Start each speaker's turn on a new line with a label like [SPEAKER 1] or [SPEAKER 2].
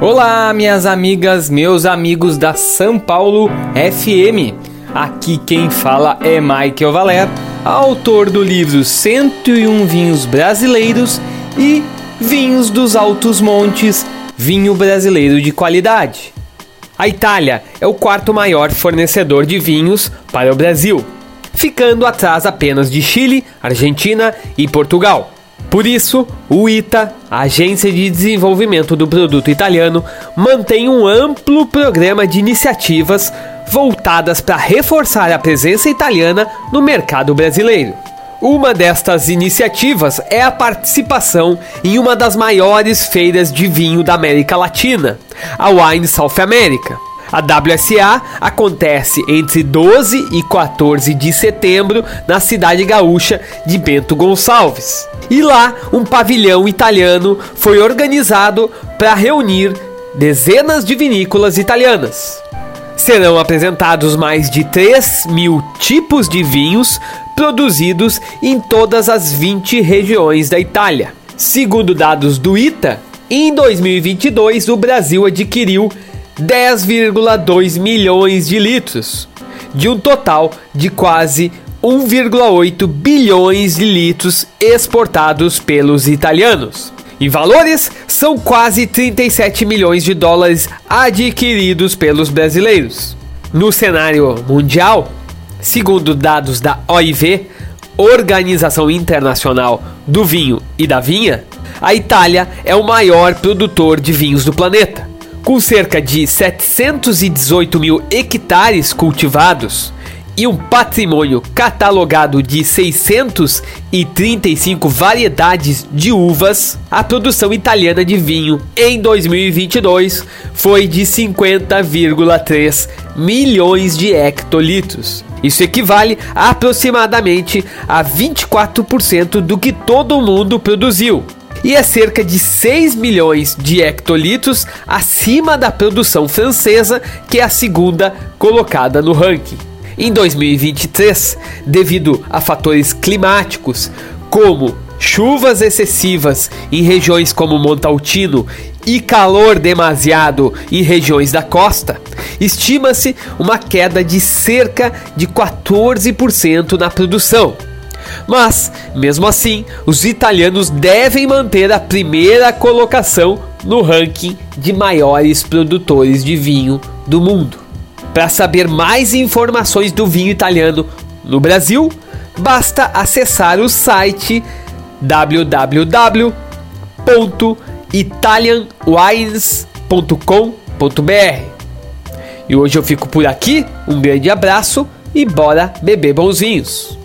[SPEAKER 1] Olá, minhas amigas, meus amigos da São Paulo FM. Aqui quem fala é Michael Valer, autor do livro 101 Vinhos Brasileiros e Vinhos dos Altos Montes, vinho brasileiro de qualidade. A Itália é o quarto maior fornecedor de vinhos para o Brasil, ficando atrás apenas de Chile, Argentina e Portugal. Por isso, o ITA, Agência de Desenvolvimento do Produto Italiano, mantém um amplo programa de iniciativas voltadas para reforçar a presença italiana no mercado brasileiro. Uma destas iniciativas é a participação em uma das maiores feiras de vinho da América Latina, a Wine South America. A WSA acontece entre 12 e 14 de setembro na cidade gaúcha de Bento Gonçalves. E lá, um pavilhão italiano foi organizado para reunir dezenas de vinícolas italianas. Serão apresentados mais de 3 mil tipos de vinhos produzidos em todas as 20 regiões da Itália. Segundo dados do ITA, em 2022 o Brasil adquiriu 10,2 milhões de litros, de um total de quase 1,8 bilhões de litros exportados pelos italianos. Em valores, são quase 37 milhões de dólares adquiridos pelos brasileiros. No cenário mundial, segundo dados da OIV, Organização Internacional do Vinho e da Vinha, a Itália é o maior produtor de vinhos do planeta. Com cerca de 718 mil hectares cultivados, e um patrimônio catalogado de 635 variedades de uvas, a produção italiana de vinho em 2022 foi de 50,3 milhões de hectolitros. Isso equivale aproximadamente a 24% do que todo mundo produziu e é cerca de 6 milhões de hectolitros acima da produção francesa, que é a segunda colocada no ranking. Em 2023, devido a fatores climáticos como chuvas excessivas em regiões como Montaltino e calor demasiado em regiões da costa, estima-se uma queda de cerca de 14% na produção. Mas, mesmo assim, os italianos devem manter a primeira colocação no ranking de maiores produtores de vinho do mundo. Para saber mais informações do vinho italiano no Brasil, basta acessar o site www.italianwines.com.br. E hoje eu fico por aqui, um grande abraço e bora beber bons vinhos.